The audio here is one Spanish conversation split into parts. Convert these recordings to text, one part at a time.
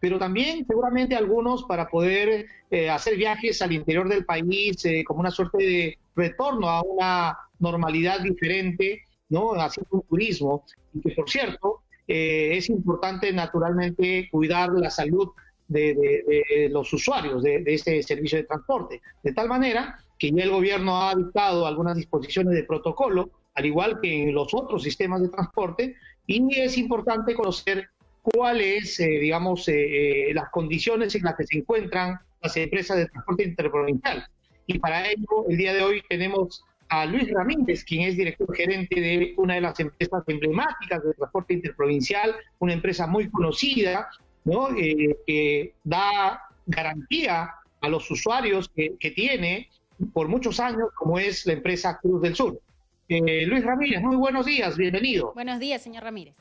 pero también seguramente algunos para poder eh, hacer viajes al interior del país eh, como una suerte de retorno a una normalidad diferente, ¿no? Haciendo un turismo. Y que, por cierto, eh, es importante naturalmente cuidar la salud de, los usuarios de, este servicio de transporte. De tal manera que ya el gobierno ha dictado algunas disposiciones de protocolo, al igual que en los otros sistemas de transporte, y es importante conocer cuáles, eh, digamos, eh, las condiciones en las que se encuentran las empresas de transporte interprovincial. Y para ello, el día de hoy tenemos a Luis Ramírez, quien es director gerente de una de las empresas emblemáticas de transporte interprovincial, una empresa muy conocida, ¿no? Eh, que da garantía a los usuarios que, tiene por muchos años, como es la empresa Cruz del Sur. Eh, Luis Ramírez, muy buenos días, bienvenido. Buenos días, señor Ramírez.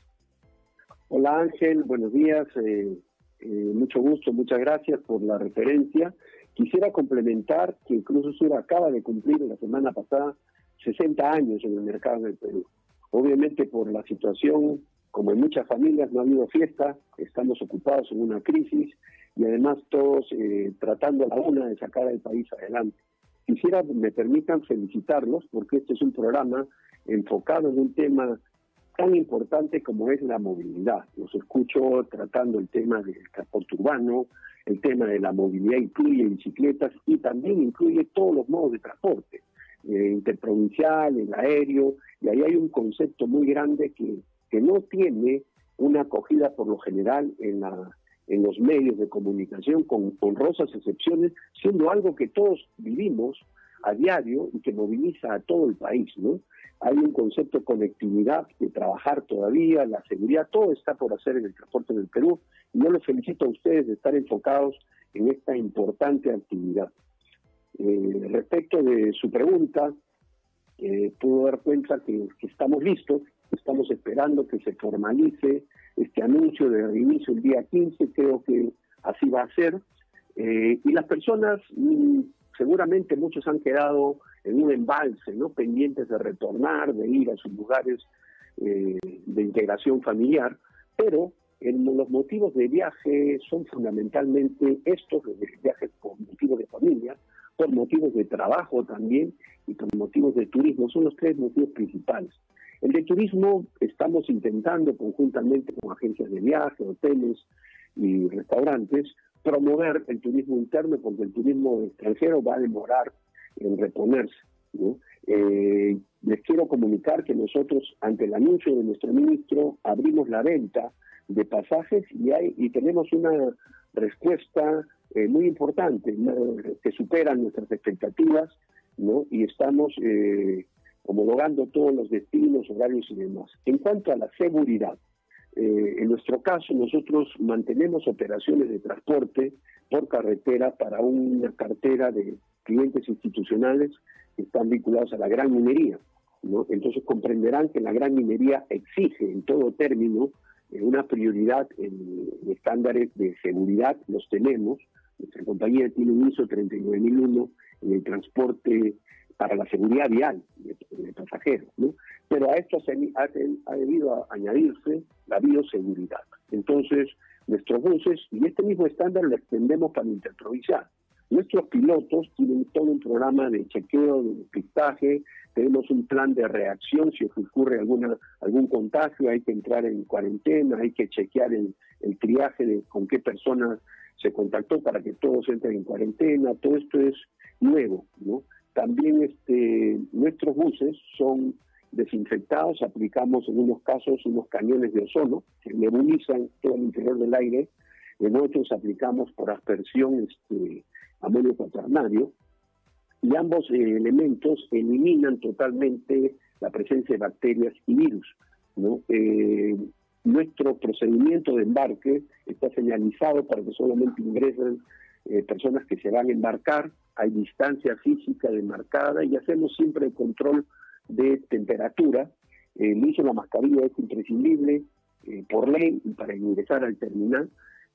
Hola Ángel, buenos días, eh, mucho gusto, muchas gracias por la referencia. Quisiera complementar que Cruz Sur acaba de cumplir la semana pasada 60 años en el mercado del Perú. Obviamente por la situación, como en muchas familias, no ha habido fiesta, estamos ocupados en una crisis y además todos eh, tratando a la una de sacar al país adelante. Quisiera, me permitan felicitarlos porque este es un programa enfocado en un tema tan importante como es la movilidad. Los escucho tratando el tema del transporte urbano, el tema de la movilidad incluye bicicletas y también incluye todos los modos de transporte, eh, interprovincial, el aéreo, y ahí hay un concepto muy grande que, que no tiene una acogida por lo general en, la, en los medios de comunicación, con honrosas excepciones, siendo algo que todos vivimos a diario y que moviliza a todo el país, ¿no? Hay un concepto de conectividad, de trabajar todavía, la seguridad, todo está por hacer en el transporte del Perú. Yo les felicito a ustedes de estar enfocados en esta importante actividad. Eh, respecto de su pregunta, eh, puedo dar cuenta que, estamos listos, estamos esperando que se formalice este anuncio de reinicio el día 15, creo que así va a ser. Eh, y las personas mm, seguramente muchos han quedado en un embalse, ¿no? Pendientes de retornar, de ir a sus lugares eh, de integración familiar, pero en los motivos de viaje son fundamentalmente estos, viajes por motivos de familia, por motivos de trabajo también y por motivos de turismo, son los tres motivos principales. El de turismo estamos intentando conjuntamente con agencias de viaje, hoteles y restaurantes promover el turismo interno porque el turismo extranjero va a demorar en reponerse. Eh, les quiero comunicar que nosotros, ante el anuncio de nuestro ministro, abrimos la venta de pasajes y, hay, tenemos una respuesta eh, muy importante, que supera nuestras expectativas, ¿no? y estamos eh, homologando todos los destinos, horarios y demás. En cuanto a la seguridad, eh, en nuestro caso, nosotros mantenemos operaciones de transporte por carretera para una cartera de clientes institucionales que están vinculados a la gran minería. ¿no? Entonces comprenderán que la gran minería exige en todo término eh, una prioridad en, estándares de seguridad, los tenemos. Nuestra compañía tiene un ISO 39001 en el transporte para la seguridad vial de, pasajeros, ¿no? Pero a esto ha, debido añadirse la bioseguridad. Entonces, nuestros buses, y este mismo estándar lo extendemos para interprovincial. Nuestros pilotos tienen todo un programa de chequeo, de despistaje, tenemos un plan de reacción si ocurre alguna, algún contagio, hay que entrar en cuarentena, hay que chequear el, el triaje de con qué personas se contactó para que todos entren en cuarentena, todo esto es nuevo, ¿no? También este, nuestros buses son desinfectados, aplicamos en unos casos unos cañones de ozono que nebulizan todo el interior del aire, en otros aplicamos por aspersión este, amonio cuaternario, y ambos eh, elementos eliminan totalmente la presencia de bacterias y virus. Eh, nuestro procedimiento de embarque está señalizado para que solamente ingresen eh, personas que se van a embarcar, hay distancia física demarcada y hacemos siempre el control de temperatura. El uso de la mascarilla es imprescindible eh, por ley para ingresar al terminal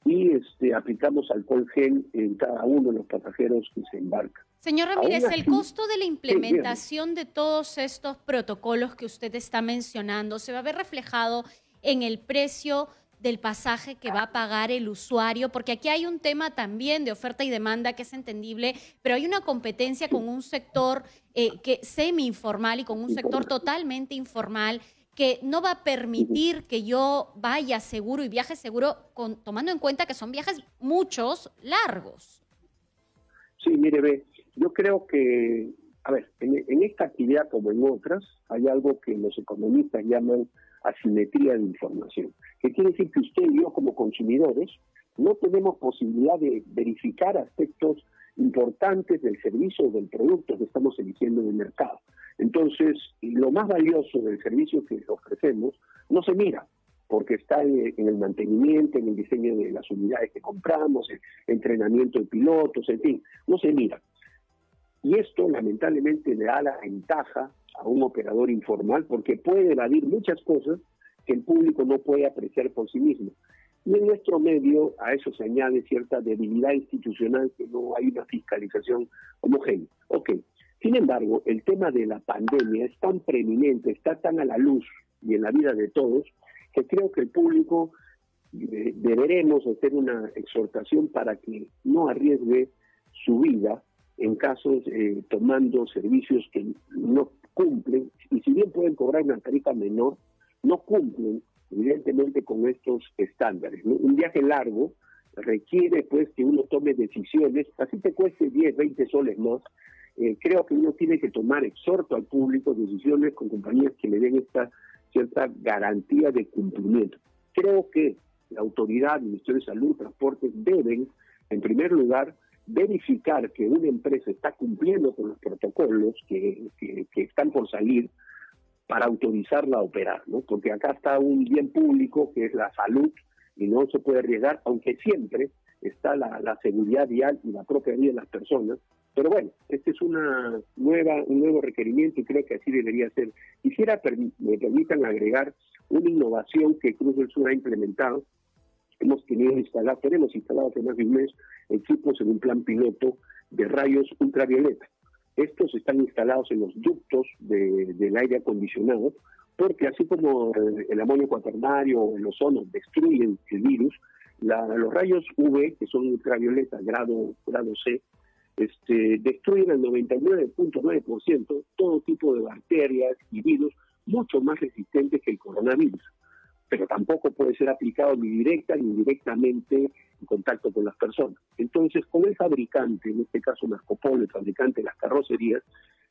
y este, aplicamos alcohol gel en cada uno de los pasajeros que se embarcan. Señor Ramírez, el costo de la implementación de todos estos protocolos que usted está mencionando se va a ver reflejado en el precio del pasaje que va a pagar el usuario? Porque aquí hay un tema también de oferta y demanda que es entendible, pero hay una competencia con un sector eh, que semi-informal y con un sector totalmente informal que no va a permitir que yo vaya seguro y viaje seguro, con, tomando en cuenta que son viajes muchos, largos. Sí, mire, ve, yo creo que, a ver, en, esta actividad como en otras, hay algo que los economistas llaman asimetría de información, que quiere decir que usted y yo como consumidores no tenemos posibilidad de verificar aspectos importantes del servicio o del producto que estamos eligiendo en el mercado. Entonces, lo más valioso del servicio que ofrecemos no se mira, porque está en, el mantenimiento, en el diseño de las unidades que compramos, el entrenamiento de pilotos, en fin, no se mira. Y esto lamentablemente le da la ventaja a un operador informal porque puede evadir muchas cosas que el público no puede apreciar por sí mismo. Y en nuestro medio a eso se añade cierta debilidad institucional que no hay una fiscalización homogénea. Ok, sin embargo, el tema de la pandemia es tan preeminente, está tan a la luz y en la vida de todos, que creo que el público eh, deberemos hacer una exhortación para que no arriesgue su vida en casos eh, tomando servicios que no cumplen, y si bien pueden cobrar una tarifa menor, no cumplen evidentemente con estos estándares. Un viaje largo requiere pues que uno tome decisiones, así te cueste 10, 20 soles más, eh, creo que uno tiene que tomar, exhorto al público, decisiones con compañías que le den esta cierta garantía de cumplimiento. Creo que la autoridad, el Ministerio de Salud, Transportes, deben, en primer lugar, verificar que una empresa está cumpliendo con los protocolos que, están por salir para autorizarla a operar, ¿no? Porque acá está un bien público que es la salud y no se puede arriesgar, aunque siempre está la, seguridad vial y la propia vida de las personas. Pero bueno, este es una nueva, un nuevo requerimiento y creo que así debería ser. Quisiera me permitan agregar una innovación que Cruz del Sur ha implementado, hemos tenido instalado, tenemos instalado hace más de un mes equipos en un plan piloto de rayos ultravioleta. Estos están instalados en los ductos del aire acondicionado, porque así como el amonio cuaternario o el ozono destruyen el virus, los rayos UV, que son ultravioleta grado, grado C, este, destruyen al 99.9% todo tipo de bacterias y virus mucho más resistentes que el coronavirus pero tampoco puede ser aplicado ni directa ni indirectamente en contacto con las personas. Entonces, con el fabricante, en este caso Marco Polo, el fabricante de las carrocerías,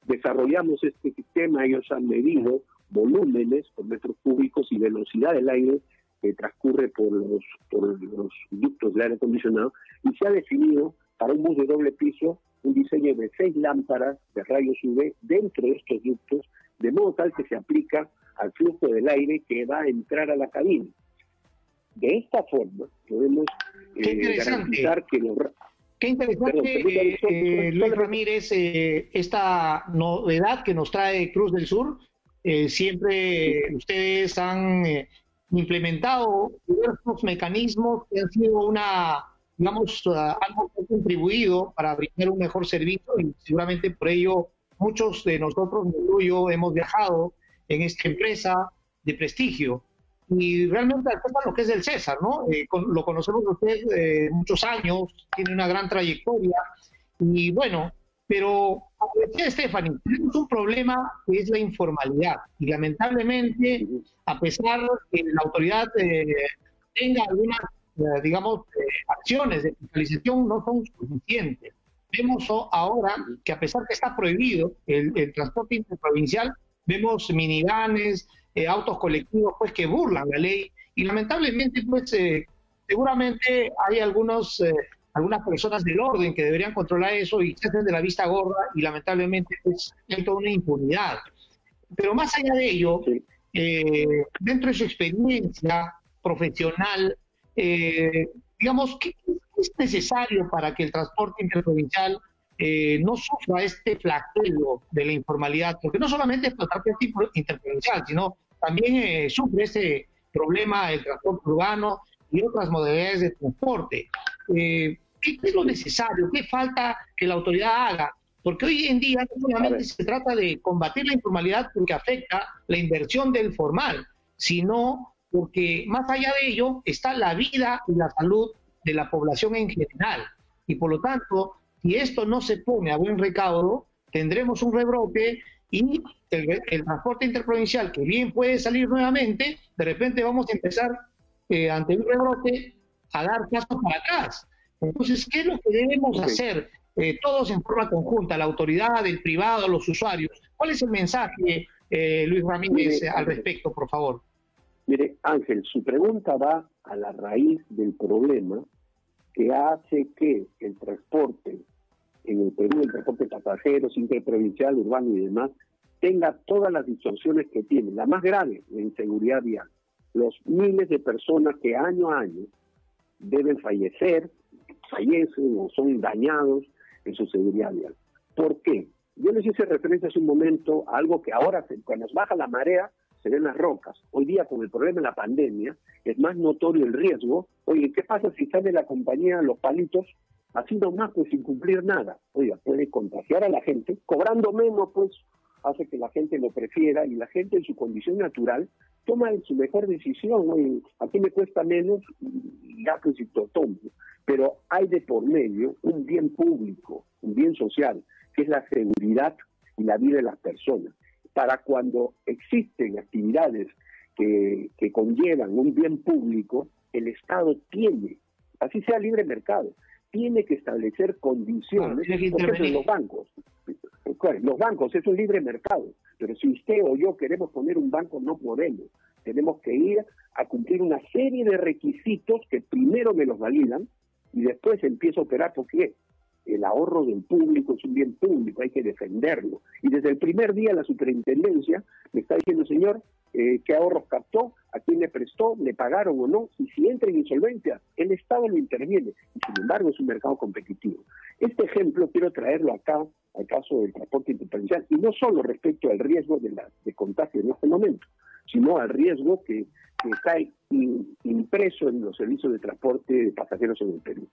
desarrollamos este sistema, ellos han medido volúmenes por metros cúbicos y velocidad del aire que transcurre por los, por los ductos de aire acondicionado y se ha definido para un bus de doble piso un diseño de seis lámparas de rayos UV dentro de estos ductos, de modo tal que se aplica al flujo del aire que va a entrar a la cabina. De esta forma podemos eh, garantizar que los... Qué interesante, eh, Luis Ramírez, eh, esta novedad que nos trae Cruz del Sur. siempre ustedes han implementado diversos mecanismos que han sido una, digamos, algo que ha contribuido para brindar un mejor servicio y seguramente por ello muchos de nosotros, yo, hemos viajado en esta empresa de prestigio. Y realmente lo que es el César, ¿no? Eh, lo conocemos usted eh, muchos años, tiene una gran trayectoria. Y bueno, pero como decía Stephanie, tenemos un problema que es la informalidad. Y lamentablemente, a pesar que la autoridad eh, tenga algunas, digamos, acciones de fiscalización, no son suficientes. Vemos ahora que a pesar que está prohibido el, el transporte interprovincial, vemos minivanes, eh, autos colectivos, pues que burlan la ley y lamentablemente, pues eh, seguramente hay algunos, eh, algunas personas del orden que deberían controlar eso y se hacen de la vista gorda y lamentablemente pues hay toda una impunidad. Pero más allá de ello, dentro de su experiencia profesional, digamos, ¿qué es necesario para que el transporte interprovincial eh, no sufra este flagelo de la informalidad, porque no solamente es transporte interprovincial, sino también eh, sufre ese problema del transporte urbano y otras modalidades de transporte. Eh, ¿Qué es lo necesario? ¿Qué falta que la autoridad haga? Porque hoy en día no solamente se trata de combatir la informalidad porque afecta la inversión del formal, sino porque más allá de ello está la vida y la salud de la población en general. Y por lo tanto, si esto no se pone a buen recaudo, tendremos un rebrote y el, transporte interprovincial, que bien puede salir nuevamente, de repente vamos a empezar eh, ante un rebrote a dar pasos para atrás. Entonces, ¿qué es lo que debemos hacer eh, todos en forma conjunta, la autoridad, el privado, los usuarios? ¿Cuál es el mensaje, eh, Luis Ramírez, al respecto, por favor? Mire, Ángel, su pregunta va a la raíz del problema que hace que el transporte en el Perú, el transporte de pasajeros, interprovincial, urbano y demás, tenga todas las distorsiones que tiene. La más grave, la inseguridad vial. Los miles de personas que año a año deben fallecer, fallecen o son dañados en su seguridad vial. ¿Por qué? Yo les hice referencia hace un momento a algo que ahora, cuando nos baja la marea, se ven las rocas. Hoy día, con el problema de la pandemia, es más notorio el riesgo. Oye, ¿qué pasa si sale la compañía los palitos así nomás, pues sin cumplir nada? Oiga, puede contagiar a la gente, cobrando menos, pues hace que la gente lo prefiera y la gente en su condición natural toma su mejor decisión. Oye, aquí me cuesta menos, ya pues si tomo. Pero hay de por medio un bien público, un bien social, que es la seguridad y la vida de las personas para cuando existen actividades que, conllevan un bien público, el Estado tiene, así sea libre mercado, tiene que establecer condiciones, porque los bancos. Los bancos es un libre mercado, pero si usted o yo queremos poner un banco, no podemos. Tenemos que ir a cumplir una serie de requisitos que primero me los validan y después empiezo a operar. porque el ahorro del público es un bien público, hay que defenderlo. Y desde el primer día la superintendencia me está diciendo, señor, eh, qué ahorros captó, a quién le prestó, le pagaron o no, y si entra en insolvencia, el Estado lo interviene, y sin embargo es un mercado competitivo. Este ejemplo quiero traerlo acá, al caso del transporte interprovincial, y no solo respecto al riesgo de, la, de contagio en este momento, sino al riesgo que, que está impreso en los servicios de transporte de pasajeros en el Perú.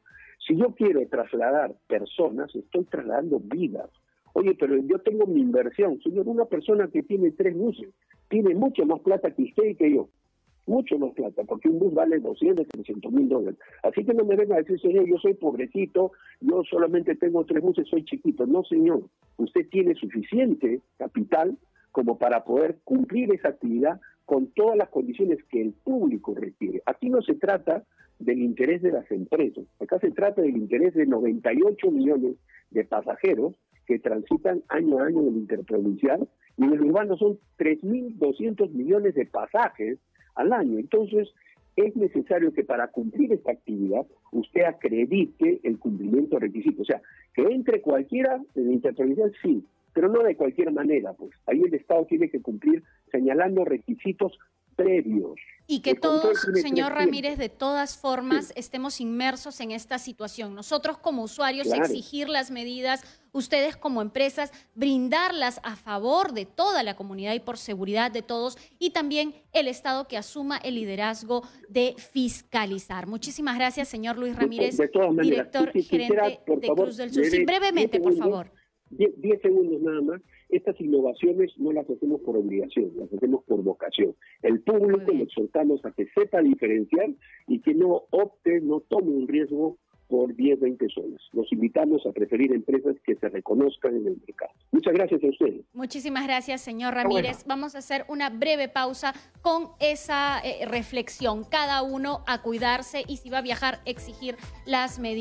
Si yo quiero trasladar personas, estoy trasladando vidas. Oye, pero yo tengo mi inversión. Señor, una persona que tiene tres buses tiene mucho más plata que usted y que yo. Mucho más plata, porque un bus vale 200, 300 mil dólares. Así que no me venga a decir, señor, yo soy pobrecito, yo solamente tengo tres buses, soy chiquito. No, señor. Usted tiene suficiente capital como para poder cumplir esa actividad con todas las condiciones que el público requiere. Aquí no se trata del interés de las empresas, acá se trata del interés de 98 millones de pasajeros que transitan año a año en el interprovincial y en el urbano son 3.200 millones de pasajes al año. Entonces, es necesario que para cumplir esta actividad usted acredite el cumplimiento de requisitos. O sea, que entre cualquiera en el interprovincial, sí, pero no de cualquier manera, pues ahí el Estado tiene que cumplir señalando requisitos previos. Y que todos, señor Ramírez, de todas formas estemos inmersos en esta situación. Nosotros como usuarios exigir las medidas, ustedes como empresas brindarlas a favor de toda la comunidad y por seguridad de todos, y también el Estado que asuma el liderazgo de fiscalizar. Muchísimas gracias, señor Luis Ramírez, director gerente de Cruz del Sur. brevemente, por favor. 10 segundos nada más. Estas innovaciones no las hacemos por obligación, las hacemos por vocación. El público lo exhortamos a que sepa diferenciar y que no opte, no tome un riesgo por 10, 20 soles. Los invitamos a preferir empresas que se reconozcan en el mercado. Muchas gracias a ustedes. Muchísimas gracias, señor Ramírez. Vamos a hacer una breve pausa con esa eh, reflexión. Cada uno a cuidarse y si va a viajar, exigir las medidas.